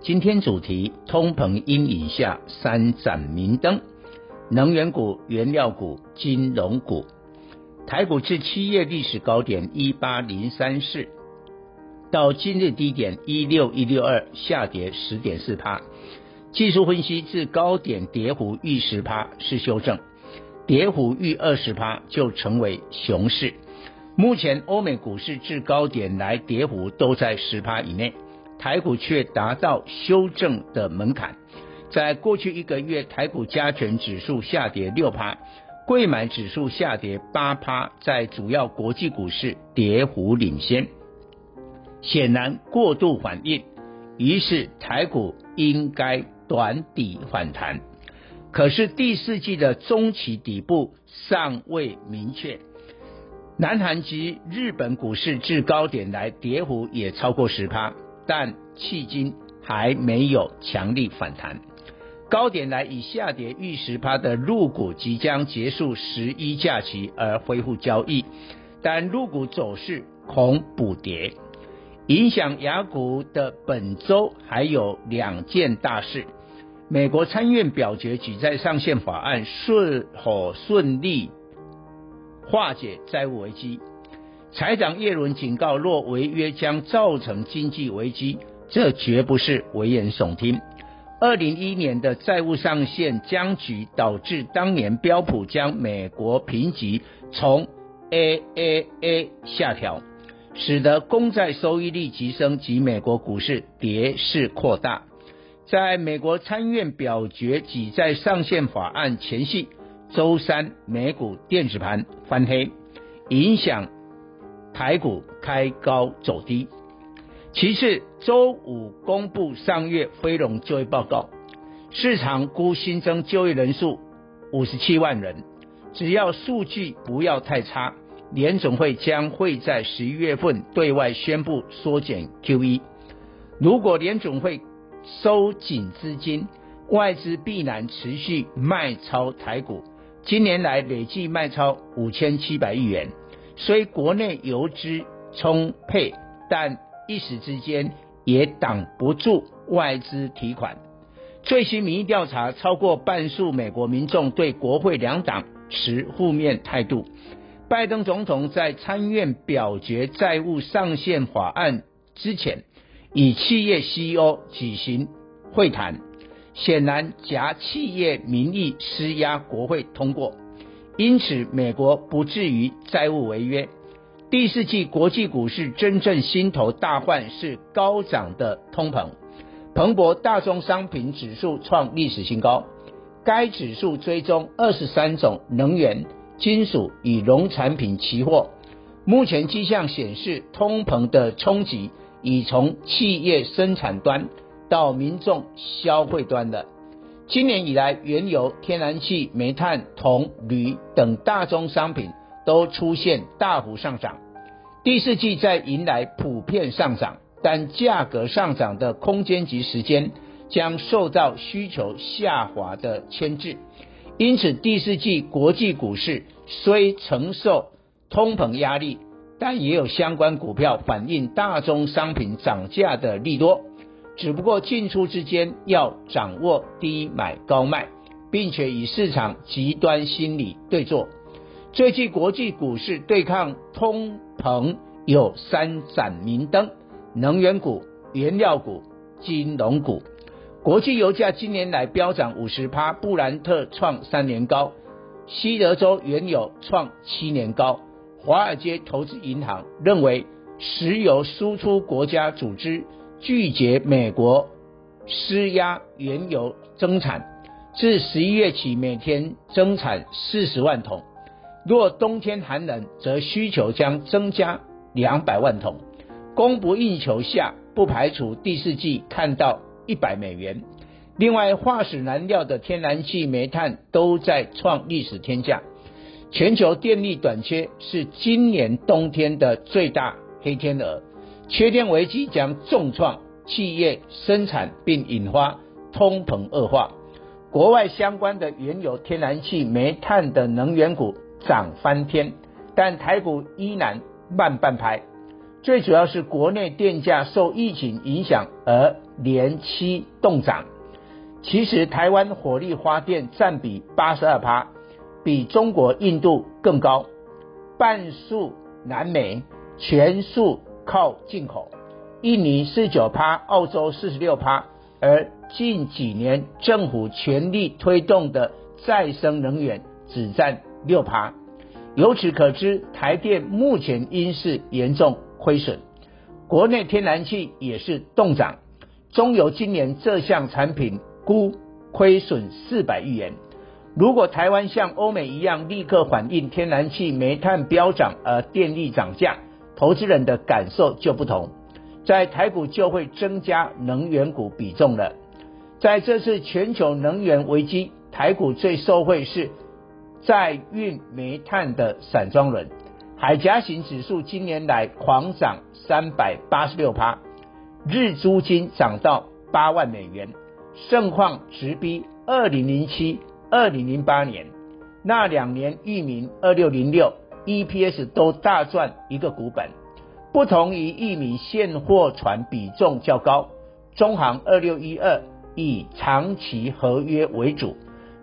今天主题：通膨阴影下三盏明灯，能源股、原料股、金融股。台股至七月历史高点一八零三四，到今日低点一六一六二，下跌十点四趴。技术分析至高点跌幅逾十趴是修正，跌幅逾二十趴就成为熊市。目前欧美股市至高点来跌幅都在十趴以内，台股却达到修正的门槛。在过去一个月，台股加权指数下跌六趴，贵买指数下跌八趴，在主要国际股市跌幅领先，显然过度反应，于是台股应该短底反弹。可是第四季的中期底部尚未明确。南韩及日本股市至高点来跌幅也超过十趴，但迄今还没有强力反弹。高点来以下跌逾十趴的入股即将结束十一假期而恢复交易，但入股走势恐补跌。影响雅股的本周还有两件大事：美国参院表决举债上限法案是否顺利？化解债务危机，财长耶伦警告，若违约将造成经济危机，这绝不是危言耸听。二零一一年的债务上限僵局，导致当年标普将美国评级从 AAA 下调，使得公债收益率急升及美国股市跌势扩大。在美国参院表决举债上限法案前夕。周三美股电子盘翻黑，影响台股开高走低。其次，周五公布上月非农就业报告，市场估新增就业人数五十七万人。只要数据不要太差，联总会将会在十一月份对外宣布缩减 QE。如果联总会收紧资金，外资必然持续卖超台股。今年来累计卖超五千七百亿元，虽国内游资充沛，但一时之间也挡不住外资提款。最新民意调查，超过半数美国民众对国会两党持负面态度。拜登总统在参院表决债务上限法案之前，与企业 CEO 举行会谈。显然，夹企业民意施压国会通过，因此美国不至于债务违约。第四季国际股市真正心头大患是高涨的通膨。彭博大宗商品指数创历史新高，该指数追踪二十三种能源、金属与农产品期货。目前迹象显示，通膨的冲击已从企业生产端。到民众消费端的，今年以来，原油、天然气、煤炭、铜、铝等大宗商品都出现大幅上涨。第四季在迎来普遍上涨，但价格上涨的空间及时间将受到需求下滑的牵制。因此，第四季国际股市虽承受通膨压力，但也有相关股票反映大宗商品涨价的利多。只不过进出之间要掌握低买高卖，并且与市场极端心理对作。最近国际股市对抗通膨有三盏明灯：能源股、原料股、金融股。国际油价今年来飙涨五十趴，布兰特创三年高，西德州原油创七年高。华尔街投资银行认为，石油输出国家组织。拒绝美国施压原油增产，自十一月起每天增产四十万桶。若冬天寒冷，则需求将增加两百万桶。供不应求下，不排除第四季看到一百美元。另外，化石燃料的天然气、煤炭都在创历史天价，全球电力短缺是今年冬天的最大黑天鹅，缺电危机将重创企业生产，并引发通膨恶化。国外相关的原油、天然气、煤炭的能源股涨翻天，但台股依然慢半拍。最主要是国内电价受疫情影响而连期冻涨。其实台湾火力发电占比八十二趴，比中国、印度更高，半数南美，全数靠进口。印尼四九趴，澳洲四十六趴，而近几年政府全力推动的再生能源只占六趴。由此可知，台电目前因是严重亏损，国内天然气也是冻涨，中油今年这项产品。估亏损四百亿元。如果台湾像欧美一样立刻反映天然气、煤炭飙涨而电力涨价，投资人的感受就不同，在台股就会增加能源股比重了。在这次全球能源危机，台股最受惠是载运煤炭的散装轮，海峡型指数今年来狂涨三百八十六趴，日租金涨到八万美元。盛况直逼二零零七、二零零八年。那两年，裕民二六零六。EPS 都大赚一个股本。不同于裕民现货船比重较高，中航二六一二以长期合约为主，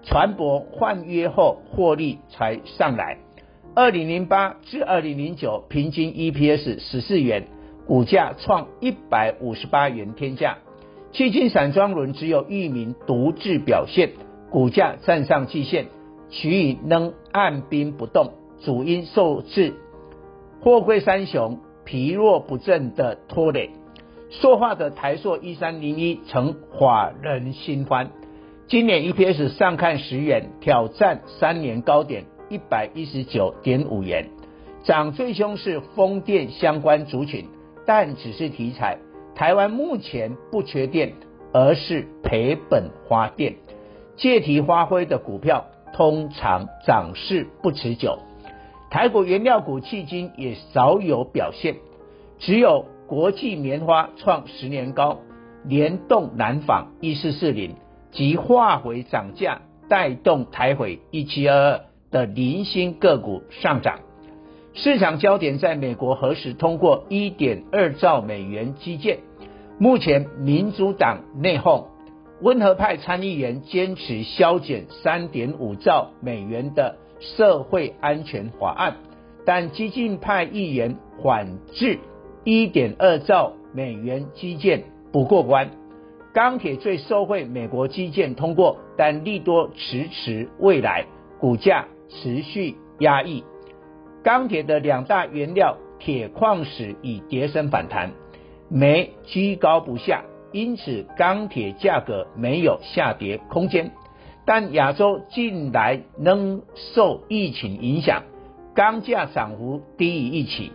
船舶换约后获利才上来。二零零八至二零零九平均 EPS 十四元，股价创一百五十八元天价。迄今散装轮只有裕民独自表现，股价站上季线，其余仍按兵不动，主因受制货柜三雄疲弱不振的拖累。塑化的台硕一三零一成法人新欢，今年 EPS 上看十元，挑战三年高点一百一十九点五元。涨最凶是风电相关族群，但只是题材。台湾目前不缺电，而是赔本花电，借题发挥的股票通常涨势不持久。台股原料股迄今也少有表现，只有国际棉花创十年高，联动南纺一四四零及化肥涨价带动台肥一七二二的零星个股上涨。市场焦点在美国何时通过一点二兆美元基建？目前民主党内讧，温和派参议员坚持削减三点五兆美元的社会安全法案，但激进派议员反制一点二兆美元基建不过关。钢铁最受惠美国基建通过，但利多迟迟未来，股价持续压抑。钢铁的两大原料铁矿石已跌升反弹，煤居高不下，因此钢铁价格没有下跌空间。但亚洲近来仍受疫情影响，钢价涨幅低于预期。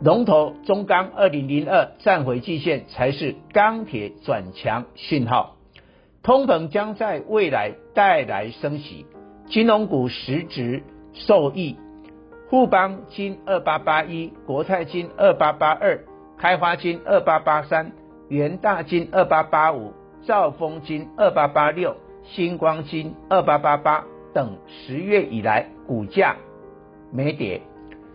龙头中钢二零零二站回季线才是钢铁转强信号。通膨将在未来带来升息，金融股实质受益。富邦金二八八一，国泰金二八八二，开发金二八八三，元大金二八八五，兆丰金二八八六，星光金二八八八等，十月以来股价没跌，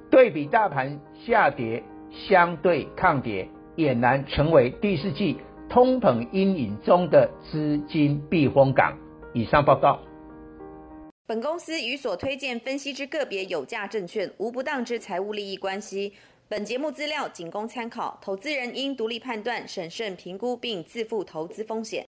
对比大盘下跌，相对抗跌，俨然成为第四季通膨阴影中的资金避风港。以上报告。本公司与所推荐分析之个别有价证券无不当之财务利益关系。本节目资料仅供参考，投资人应独立判断、审慎评估并自负投资风险。